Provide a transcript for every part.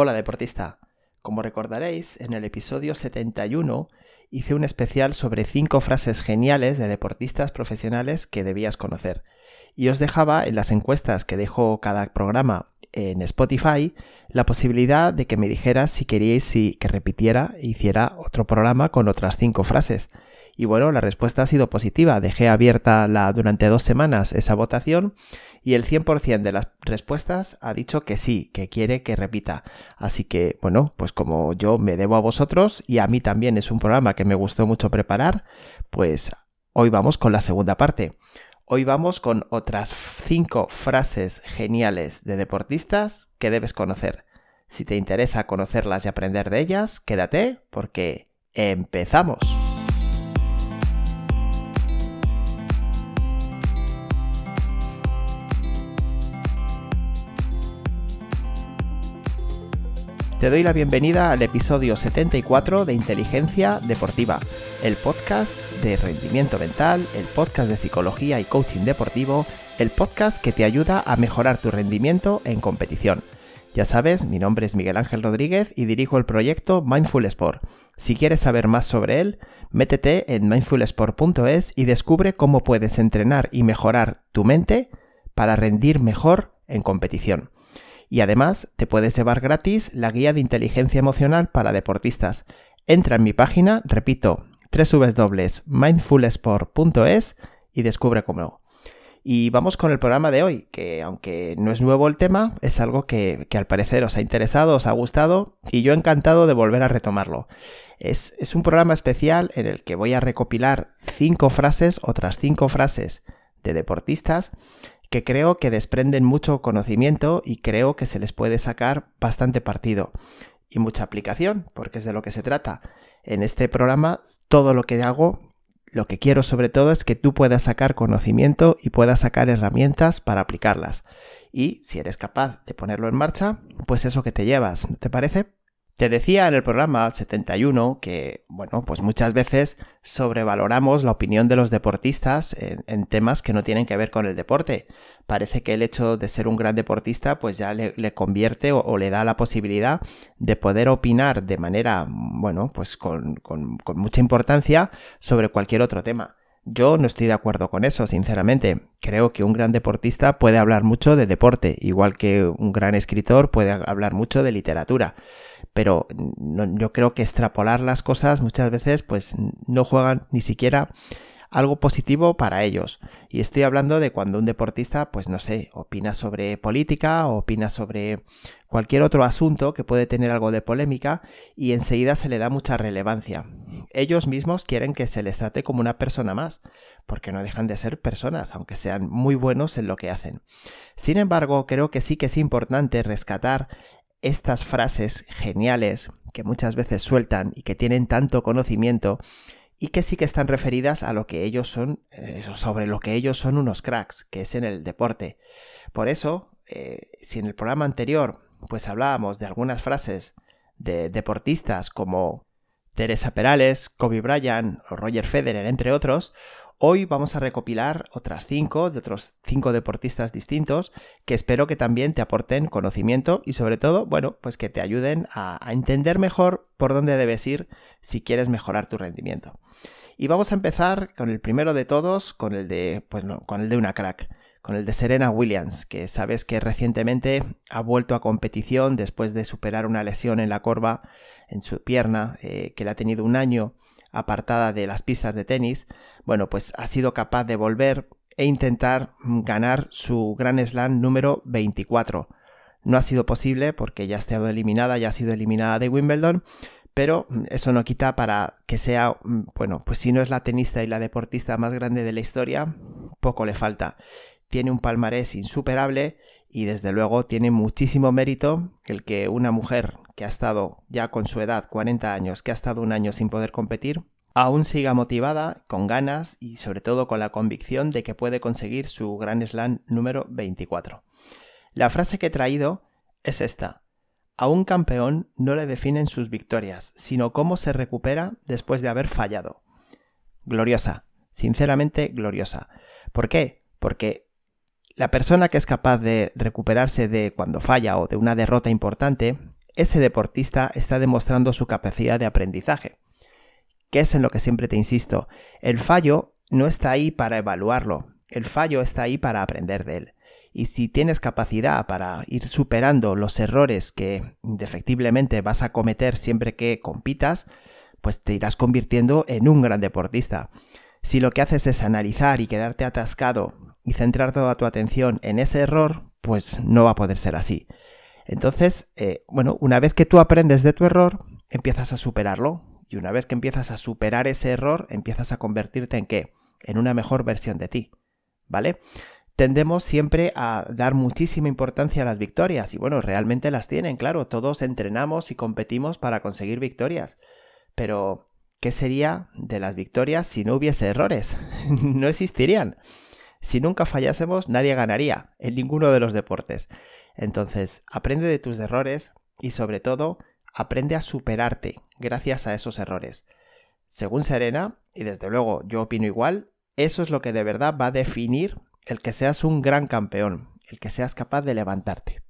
Hola deportista. Como recordaréis, en el episodio 71 hice un especial sobre 5 frases geniales de deportistas profesionales que debías conocer. Y os dejaba en las encuestas que dejo cada programa en Spotify la posibilidad de que me dijeras si queríais que repitiera e hiciera otro programa con otras 5 frases. Y bueno, la respuesta ha sido positiva. Dejé abierta la, durante dos semanas esa votación y el 100% de las respuestas ha dicho que sí, que quiere que repita. Así que, bueno, pues como yo me debo a vosotros y a mí también es un programa que me gustó mucho preparar, pues hoy vamos con la segunda parte. Hoy vamos con otras 5 frases geniales de deportistas que debes conocer. Si te interesa conocerlas y aprender de ellas, quédate porque empezamos. Te doy la bienvenida al episodio 74 de Inteligencia Deportiva, el podcast de rendimiento mental, el podcast de psicología y coaching deportivo, el podcast que te ayuda a mejorar tu rendimiento en competición. Ya sabes, mi nombre es Miguel Ángel Rodríguez y dirijo el proyecto Mindful Sport. Si quieres saber más sobre él, métete en mindfulsport.es y descubre cómo puedes entrenar y mejorar tu mente para rendir mejor en competición. Y además te puedes llevar gratis la guía de inteligencia emocional para deportistas. Entra en mi página, repito, www.mindfulsport.es y descubre cómo. Y vamos con el programa de hoy, que aunque no es nuevo el tema, es algo que, al parecer os ha interesado, os ha gustado y yo encantado de volver a retomarlo. Es, es un programa especial en el que voy a recopilar cinco frases, otras cinco frases de deportistas que creo que desprenden mucho conocimiento y creo que se les puede sacar bastante partido y mucha aplicación, porque es de lo que se trata. En este programa todo lo que hago, lo que quiero sobre todo es que tú puedas sacar conocimiento y puedas sacar herramientas para aplicarlas. Y si eres capaz de ponerlo en marcha, pues eso que te llevas, ¿te parece? Te decía en el programa 71 que, bueno, pues muchas veces sobrevaloramos la opinión de los deportistas en, temas que no tienen que ver con el deporte. Parece que el hecho de ser un gran deportista pues ya le, convierte o, le da la posibilidad de poder opinar de manera, bueno, pues con, con mucha importancia sobre cualquier otro tema. Yo no estoy de acuerdo con eso, sinceramente. Creo que un gran deportista puede hablar mucho de deporte, igual que un gran escritor puede hablar mucho de literatura pero yo creo que extrapolar las cosas muchas veces pues no juegan ni siquiera algo positivo para ellos. Y estoy hablando de cuando un deportista, pues no sé, opina sobre política opina sobre cualquier otro asunto que puede tener algo de polémica y enseguida se le da mucha relevancia. Ellos mismos quieren que se les trate como una persona más, porque no dejan de ser personas, aunque sean muy buenos en lo que hacen. Sin embargo, creo que sí que es importante rescatar estas frases geniales que muchas veces sueltan y que tienen tanto conocimiento y que sí que están referidas a lo que ellos son, eh, sobre lo que ellos son unos cracks, que es en el deporte. Por eso, eh, si en el programa anterior pues hablábamos de algunas frases de deportistas como Teresa Perales, Kobe Bryant o Roger Federer, entre otros, Hoy vamos a recopilar otras cinco de otros cinco deportistas distintos que espero que también te aporten conocimiento y sobre todo, bueno, pues que te ayuden a, entender mejor por dónde debes ir si quieres mejorar tu rendimiento. Y vamos a empezar con el primero de todos, con el de, pues con el de una crack, con el de Serena Williams, que sabes que recientemente ha vuelto a competición después de superar una lesión en la corva en su pierna, eh, que le ha tenido un año apartada de las pistas de tenis, bueno, pues ha sido capaz de volver e intentar ganar su Gran Slam número 24. No ha sido posible porque ya ha estado eliminada, ya ha sido eliminada de Wimbledon, pero eso no quita para que sea, bueno, pues si no es la tenista y la deportista más grande de la historia, poco le falta. Tiene un palmarés insuperable y desde luego tiene muchísimo mérito el que una mujer que ha estado ya con su edad, 40 años, que ha estado un año sin poder competir, aún siga motivada, con ganas y sobre todo con la convicción de que puede conseguir su Gran Slam número 24. La frase que he traído es esta. A un campeón no le definen sus victorias, sino cómo se recupera después de haber fallado. Gloriosa, sinceramente gloriosa. ¿Por qué? Porque la persona que es capaz de recuperarse de cuando falla o de una derrota importante ese deportista está demostrando su capacidad de aprendizaje. ¿Qué es en lo que siempre te insisto? El fallo no está ahí para evaluarlo, el fallo está ahí para aprender de él. Y si tienes capacidad para ir superando los errores que indefectiblemente vas a cometer siempre que compitas, pues te irás convirtiendo en un gran deportista. Si lo que haces es analizar y quedarte atascado y centrar toda tu atención en ese error, pues no va a poder ser así. Entonces, eh, bueno, una vez que tú aprendes de tu error, empiezas a superarlo. Y una vez que empiezas a superar ese error, empiezas a convertirte en qué? En una mejor versión de ti. ¿Vale? Tendemos siempre a dar muchísima importancia a las victorias. Y bueno, realmente las tienen, claro. Todos entrenamos y competimos para conseguir victorias. Pero, ¿qué sería de las victorias si no hubiese errores? no existirían. Si nunca fallásemos, nadie ganaría en ninguno de los deportes. Entonces, aprende de tus errores y sobre todo, aprende a superarte gracias a esos errores. Según Serena, y desde luego yo opino igual, eso es lo que de verdad va a definir el que seas un gran campeón, el que seas capaz de levantarte.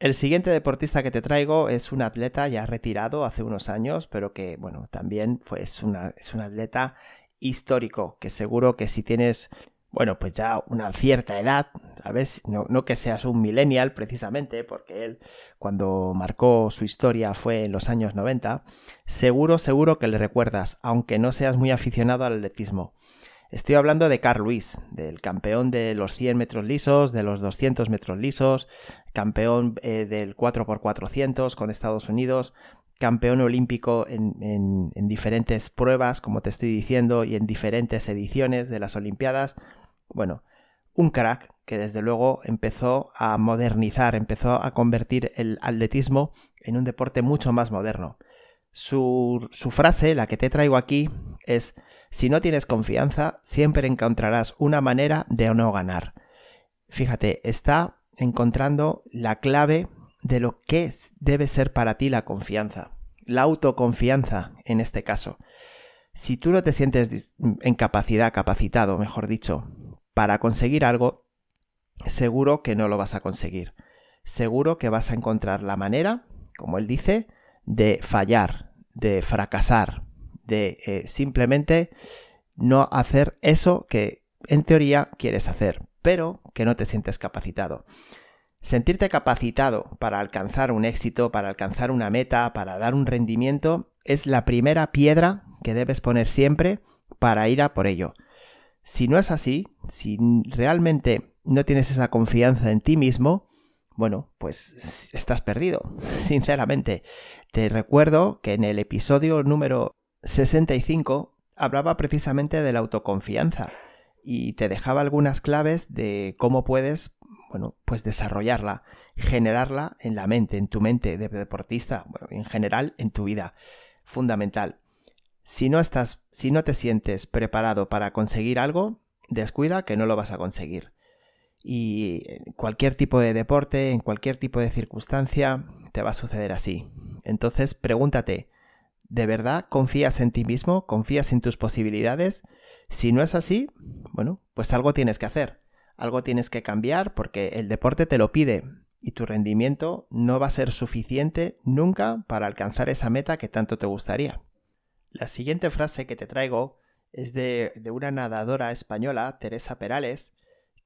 El siguiente deportista que te traigo es un atleta ya retirado hace unos años, pero que, bueno, también es un atleta histórico, que seguro que si tienes, bueno, pues ya una cierta edad, ¿sabes? No, no que seas un millennial precisamente, porque él cuando marcó su historia fue en los años 90, seguro, seguro que le recuerdas, aunque no seas muy aficionado al atletismo. Estoy hablando de Carl Lewis, del campeón de los 100 metros lisos, de los 200 metros lisos, campeón eh, del 4x400 con Estados Unidos, campeón olímpico en, diferentes pruebas, como te estoy diciendo, y en diferentes ediciones de las Olimpiadas. Bueno, un crack que desde luego empezó a modernizar, empezó a convertir el atletismo en un deporte mucho más moderno. Su, su frase, la que te traigo aquí, es si no tienes confianza, siempre encontrarás una manera de no ganar. Fíjate, está encontrando la clave de lo que debe ser para ti la confianza, la autoconfianza en este caso. Si tú no te sientes en capacidad, capacitado, mejor dicho, para conseguir algo, seguro que no lo vas a conseguir. Seguro que vas a encontrar la manera, como él dice, de fallar, de fracasar, de eh, simplemente no hacer eso que en teoría quieres hacer, pero que no te sientes capacitado. Sentirte capacitado para alcanzar un éxito, para alcanzar una meta, para dar un rendimiento, es la primera piedra que debes poner siempre para ir a por ello. Si no es así, si realmente no tienes esa confianza en ti mismo, bueno, pues estás perdido, sinceramente. Te recuerdo que en el episodio número 65 hablaba precisamente de la autoconfianza y te dejaba algunas claves de cómo puedes, bueno, pues desarrollarla, generarla en la mente, en tu mente de deportista, en general en tu vida. Fundamental. Si no estás, si no te sientes preparado para conseguir algo, descuida que no lo vas a conseguir. Y cualquier tipo de deporte, en cualquier tipo de circunstancia, te va a suceder así. Entonces, pregúntate, ¿De verdad confías en ti mismo? ¿Confías en tus posibilidades? Si no es así, bueno, pues algo tienes que hacer. Algo tienes que cambiar porque el deporte te lo pide y tu rendimiento no va a ser suficiente nunca para alcanzar esa meta que tanto te gustaría. La siguiente frase que te traigo es de, una nadadora española, Teresa Perales,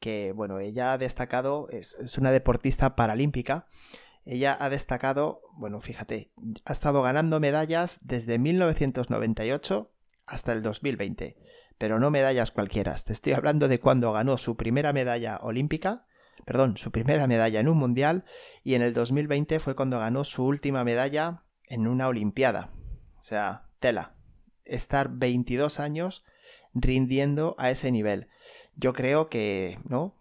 que, bueno, ella ha destacado, es, es una deportista paralímpica ella ha destacado, bueno, fíjate, ha estado ganando medallas desde 1998 hasta el 2020, pero no medallas cualquiera. Te estoy hablando de cuando ganó su primera medalla olímpica, perdón, su primera medalla en un mundial y en el 2020 fue cuando ganó su última medalla en una olimpiada. O sea, tela. Estar 22 años rindiendo a ese nivel. Yo creo que, ¿no?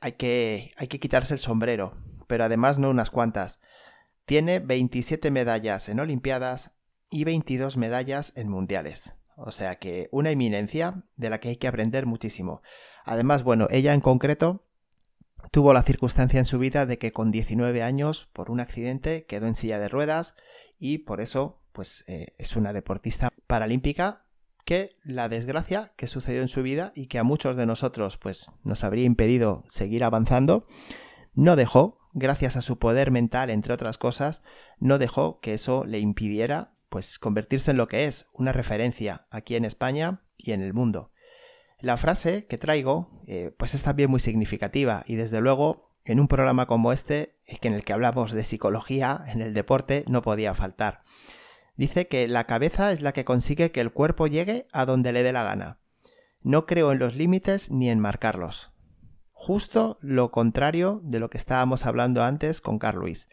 Hay que, hay que quitarse el sombrero pero además no unas cuantas. Tiene 27 medallas en Olimpiadas y 22 medallas en Mundiales. O sea que una eminencia de la que hay que aprender muchísimo. Además, bueno, ella en concreto tuvo la circunstancia en su vida de que con 19 años, por un accidente, quedó en silla de ruedas y por eso, pues eh, es una deportista paralímpica que la desgracia que sucedió en su vida y que a muchos de nosotros pues nos habría impedido seguir avanzando, no dejó gracias a su poder mental, entre otras cosas, no dejó que eso le impidiera pues convertirse en lo que es, una referencia aquí en España y en el mundo. La frase que traigo eh, pues es también muy significativa y desde luego en un programa como este, en el que hablamos de psicología en el deporte, no podía faltar. Dice que la cabeza es la que consigue que el cuerpo llegue a donde le dé la gana. No creo en los límites ni en marcarlos. Justo lo contrario de lo que estábamos hablando antes con Carl Luis.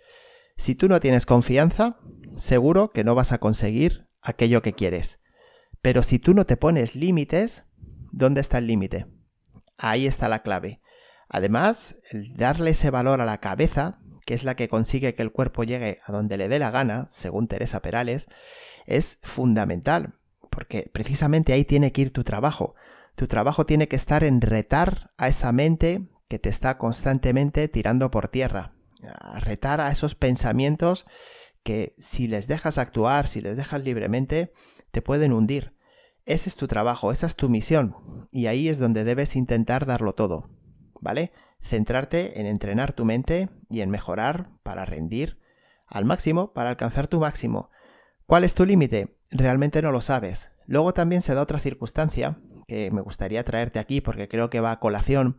Si tú no tienes confianza, seguro que no vas a conseguir aquello que quieres. Pero si tú no te pones límites, ¿dónde está el límite? Ahí está la clave. Además, el darle ese valor a la cabeza, que es la que consigue que el cuerpo llegue a donde le dé la gana, según Teresa Perales, es fundamental, porque precisamente ahí tiene que ir tu trabajo. Tu trabajo tiene que estar en retar a esa mente que te está constantemente tirando por tierra, retar a esos pensamientos que si les dejas actuar, si les dejas libremente, te pueden hundir. Ese es tu trabajo, esa es tu misión, y ahí es donde debes intentar darlo todo, ¿vale? Centrarte en entrenar tu mente y en mejorar para rendir al máximo, para alcanzar tu máximo. ¿Cuál es tu límite? Realmente no lo sabes. Luego también se da otra circunstancia que me gustaría traerte aquí porque creo que va a colación,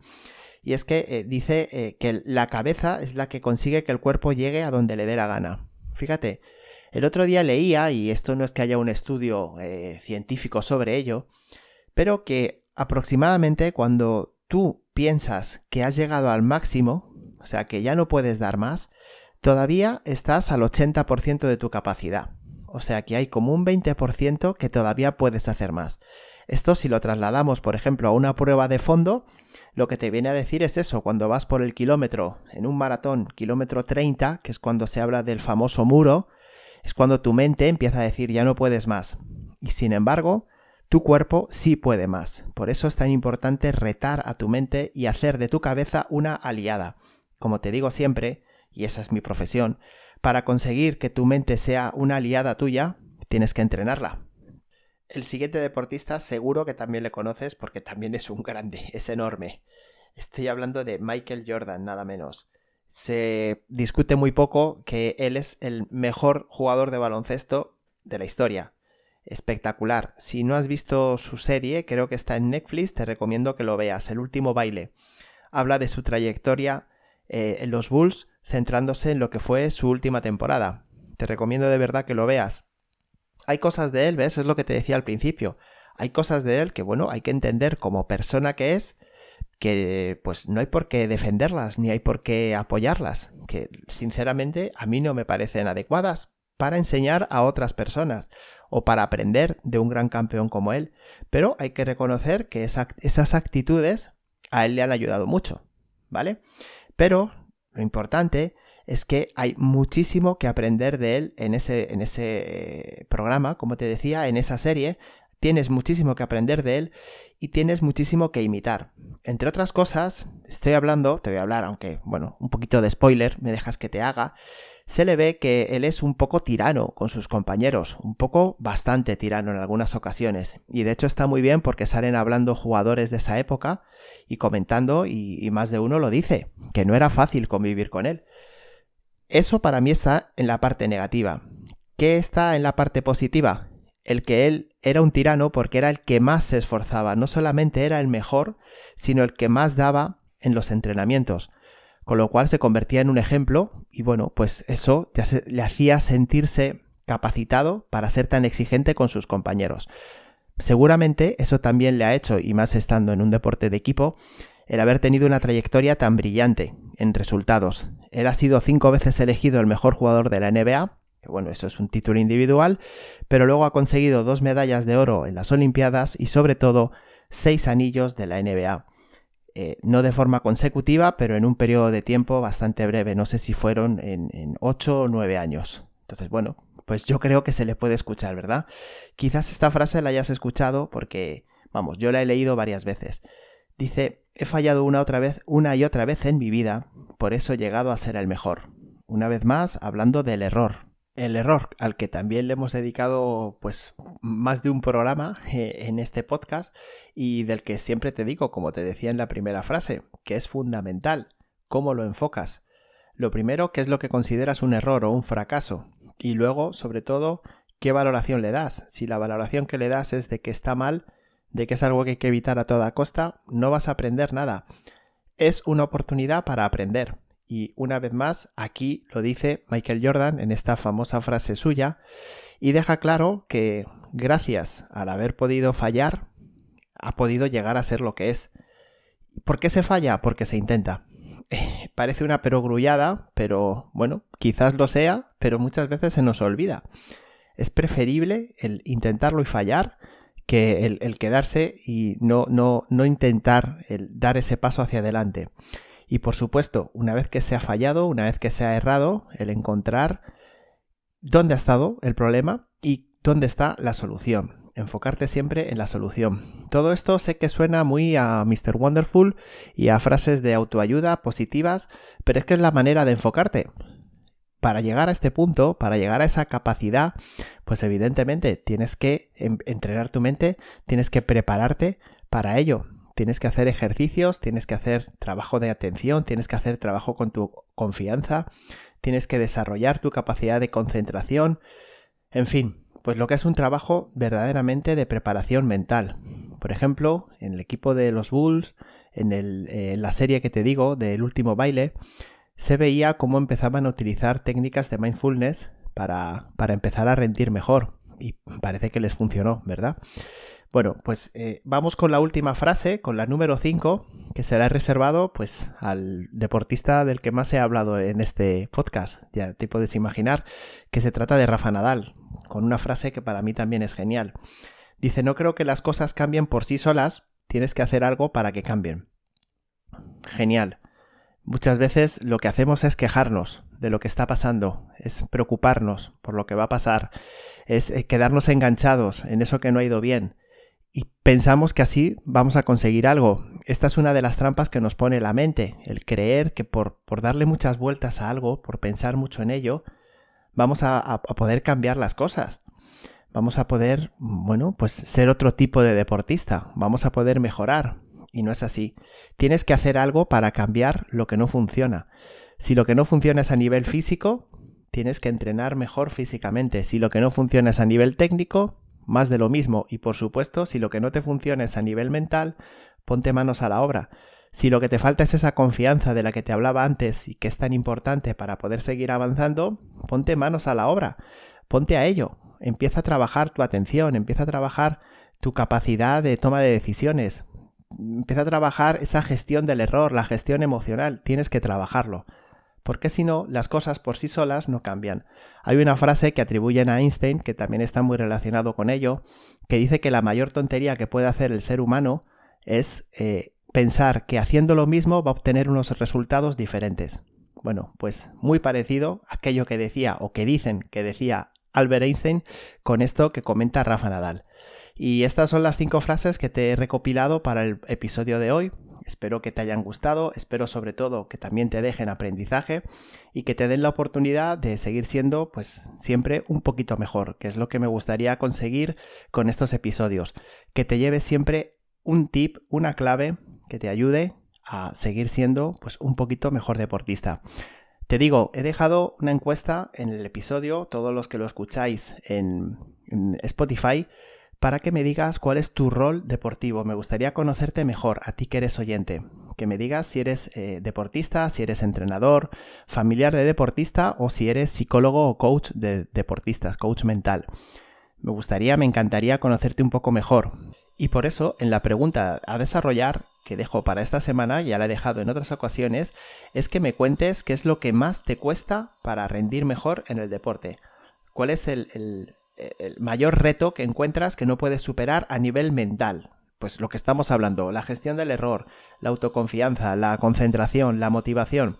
y es que eh, dice eh, que la cabeza es la que consigue que el cuerpo llegue a donde le dé la gana. Fíjate, el otro día leía, y esto no es que haya un estudio eh, científico sobre ello, pero que aproximadamente cuando tú piensas que has llegado al máximo, o sea que ya no puedes dar más, todavía estás al 80% de tu capacidad. O sea que hay como un 20% que todavía puedes hacer más. Esto si lo trasladamos, por ejemplo, a una prueba de fondo, lo que te viene a decir es eso, cuando vas por el kilómetro, en un maratón, kilómetro 30, que es cuando se habla del famoso muro, es cuando tu mente empieza a decir ya no puedes más. Y sin embargo, tu cuerpo sí puede más. Por eso es tan importante retar a tu mente y hacer de tu cabeza una aliada. Como te digo siempre, y esa es mi profesión, para conseguir que tu mente sea una aliada tuya, tienes que entrenarla. El siguiente deportista seguro que también le conoces porque también es un grande, es enorme. Estoy hablando de Michael Jordan, nada menos. Se discute muy poco que él es el mejor jugador de baloncesto de la historia. Espectacular. Si no has visto su serie, creo que está en Netflix, te recomiendo que lo veas. El último baile. Habla de su trayectoria eh, en los Bulls, centrándose en lo que fue su última temporada. Te recomiendo de verdad que lo veas hay cosas de él, ¿ves? Es lo que te decía al principio. Hay cosas de él que, bueno, hay que entender como persona que es, que pues no hay por qué defenderlas, ni hay por qué apoyarlas, que sinceramente a mí no me parecen adecuadas para enseñar a otras personas o para aprender de un gran campeón como él. Pero hay que reconocer que esas actitudes a él le han ayudado mucho, ¿vale? Pero lo importante es que hay muchísimo que aprender de él en ese, en ese eh, programa, como te decía, en esa serie. Tienes muchísimo que aprender de él y tienes muchísimo que imitar. Entre otras cosas, estoy hablando, te voy a hablar, aunque, bueno, un poquito de spoiler, me dejas que te haga, se le ve que él es un poco tirano con sus compañeros, un poco bastante tirano en algunas ocasiones. Y de hecho está muy bien porque salen hablando jugadores de esa época y comentando, y, y más de uno lo dice, que no era fácil convivir con él. Eso para mí está en la parte negativa. ¿Qué está en la parte positiva? El que él era un tirano porque era el que más se esforzaba, no solamente era el mejor, sino el que más daba en los entrenamientos, con lo cual se convertía en un ejemplo y bueno, pues eso le hacía sentirse capacitado para ser tan exigente con sus compañeros. Seguramente eso también le ha hecho, y más estando en un deporte de equipo, el haber tenido una trayectoria tan brillante en resultados. Él ha sido cinco veces elegido el mejor jugador de la NBA, que bueno, eso es un título individual, pero luego ha conseguido dos medallas de oro en las Olimpiadas y sobre todo seis anillos de la NBA. Eh, no de forma consecutiva, pero en un periodo de tiempo bastante breve, no sé si fueron en, en ocho o nueve años. Entonces, bueno, pues yo creo que se le puede escuchar, ¿verdad? Quizás esta frase la hayas escuchado porque, vamos, yo la he leído varias veces. Dice, he fallado una otra vez, una y otra vez en mi vida, por eso he llegado a ser el mejor. Una vez más, hablando del error. El error al que también le hemos dedicado pues más de un programa eh, en este podcast y del que siempre te digo, como te decía en la primera frase, que es fundamental cómo lo enfocas. Lo primero, ¿qué es lo que consideras un error o un fracaso? Y luego, sobre todo, ¿qué valoración le das? Si la valoración que le das es de que está mal, de que es algo que hay que evitar a toda costa, no vas a aprender nada. Es una oportunidad para aprender. Y una vez más, aquí lo dice Michael Jordan en esta famosa frase suya, y deja claro que gracias al haber podido fallar, ha podido llegar a ser lo que es. ¿Por qué se falla? Porque se intenta. parece una perogrullada, pero bueno, quizás lo sea, pero muchas veces se nos olvida. Es preferible el intentarlo y fallar que el, quedarse y no, no, no intentar el dar ese paso hacia adelante. Y por supuesto, una vez que se ha fallado, una vez que se ha errado, el encontrar dónde ha estado el problema y dónde está la solución enfocarte siempre en la solución. Todo esto sé que suena muy a Mr. Wonderful y a frases de autoayuda positivas, pero es que es la manera de enfocarte. Para llegar a este punto, para llegar a esa capacidad, pues evidentemente tienes que entrenar tu mente, tienes que prepararte para ello. Tienes que hacer ejercicios, tienes que hacer trabajo de atención, tienes que hacer trabajo con tu confianza, tienes que desarrollar tu capacidad de concentración, en fin, pues lo que es un trabajo verdaderamente de preparación mental. Por ejemplo, en el equipo de los Bulls, en, la serie que te digo del último baile, se veía cómo empezaban a utilizar técnicas de mindfulness para, para empezar a rendir mejor. Y parece que les funcionó, ¿verdad? Bueno, pues eh, vamos con la última frase, con la número 5, que se la he reservado pues al deportista del que más he hablado en este podcast. Ya te puedes imaginar que se trata de Rafa Nadal, con una frase que para mí también es genial. Dice, no creo que las cosas cambien por sí solas, tienes que hacer algo para que cambien. Genial. Muchas veces lo que hacemos es quejarnos de lo que está pasando, es preocuparnos por lo que va a pasar, es eh, quedarnos enganchados en eso que no ha ido bien y pensamos que así vamos a conseguir algo. Esta es una de las trampas que nos pone la mente, el creer que por, por darle muchas vueltas a algo, por pensar mucho en ello, vamos a, poder cambiar las cosas. Vamos a poder, bueno, pues ser otro tipo de deportista. Vamos a poder mejorar. Y no es así. Tienes que hacer algo para cambiar lo que no funciona. Si lo que no funciona es a nivel físico, tienes que entrenar mejor físicamente. Si lo que no funciona es a nivel técnico, más de lo mismo. Y por supuesto, si lo que no te funciona es a nivel mental, ponte manos a la obra. Si lo que te falta es esa confianza de la que te hablaba antes y que es tan importante para poder seguir avanzando, ponte manos a la obra, ponte a ello, empieza a trabajar tu atención, empieza a trabajar tu capacidad de toma de decisiones, empieza a trabajar esa gestión del error, la gestión emocional, tienes que trabajarlo. Porque si no, las cosas por sí solas no cambian. Hay una frase que atribuyen a Einstein, que también está muy relacionado con ello, que dice que la mayor tontería que puede hacer el ser humano es eh, pensar que haciendo lo mismo va a obtener unos resultados diferentes. Bueno, pues muy parecido a aquello que decía o que dicen que decía Albert Einstein con esto que comenta Rafa Nadal. Y estas son las cinco frases que te he recopilado para el episodio de hoy. Espero que te hayan gustado, espero sobre todo que también te dejen aprendizaje y que te den la oportunidad de seguir siendo pues siempre un poquito mejor, que es lo que me gustaría conseguir con estos episodios, que te lleves siempre un tip, una clave que te ayude a seguir siendo pues un poquito mejor deportista. Te digo, he dejado una encuesta en el episodio, todos los que lo escucháis en, Spotify, para que me digas cuál es tu rol deportivo. Me gustaría conocerte mejor, a ti que eres oyente. Que me digas si eres eh, deportista, si eres entrenador, familiar de deportista o si eres psicólogo o coach de deportistas, coach mental. Me gustaría, me encantaría conocerte un poco mejor. Y por eso, en la pregunta a desarrollar que dejo para esta semana, ya la he dejado en otras ocasiones, es que me cuentes qué es lo que más te cuesta para rendir mejor en el deporte. ¿Cuál es el, mayor reto que encuentras que no puedes superar a nivel mental? Pues lo que estamos hablando, la gestión del error, la autoconfianza, la concentración, la motivación.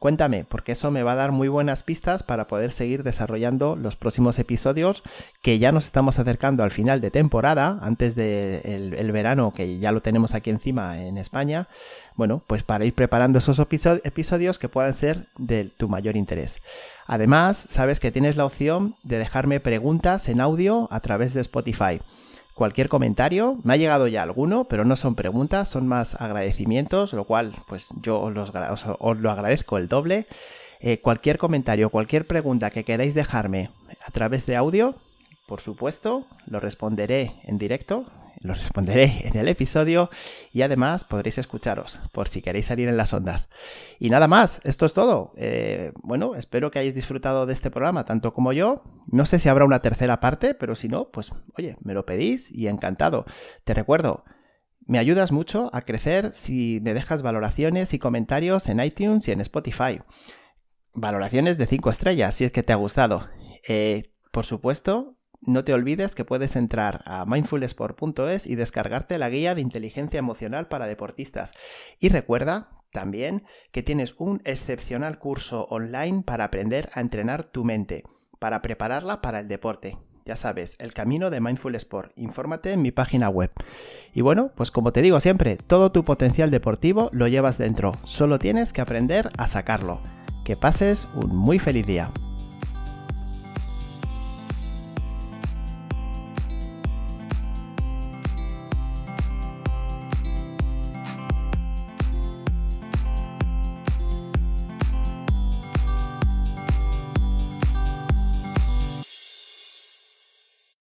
Cuéntame, porque eso me va a dar muy buenas pistas para poder seguir desarrollando los próximos episodios, que ya nos estamos acercando al final de temporada, antes del el verano, que ya lo tenemos aquí encima en España. Bueno, pues para ir preparando esos episodios que puedan ser de tu mayor interés. Además, sabes que tienes la opción de dejarme preguntas en audio a través de Spotify cualquier comentario. Me ha llegado ya alguno, pero no son preguntas, son más agradecimientos, lo cual pues yo os, lo agradezco el doble. Eh, cualquier comentario, cualquier pregunta que queráis dejarme a través de audio, por supuesto, lo responderé en directo, lo responderé en el episodio y además podréis escucharos por si queréis salir en las ondas. Y nada más, esto es todo. Eh, bueno, espero que hayáis disfrutado de este programa tanto como yo. No sé si habrá una tercera parte, pero si no, pues oye, me lo pedís y encantado. Te recuerdo, me ayudas mucho a crecer si me dejas valoraciones y comentarios en iTunes y en Spotify. Valoraciones de 5 estrellas si es que te ha gustado. Eh, por supuesto, no te olvides que puedes entrar a mindfulsport.es y descargarte la guía de inteligencia emocional para deportistas. Y recuerda también que tienes un excepcional curso online para aprender a entrenar tu mente, para prepararla para el deporte. Ya sabes, el camino de Mindful Sport. Infórmate en mi página web. Y bueno, pues como te digo siempre, todo tu potencial deportivo lo llevas dentro. Solo tienes que aprender a sacarlo. Que pases un muy feliz día.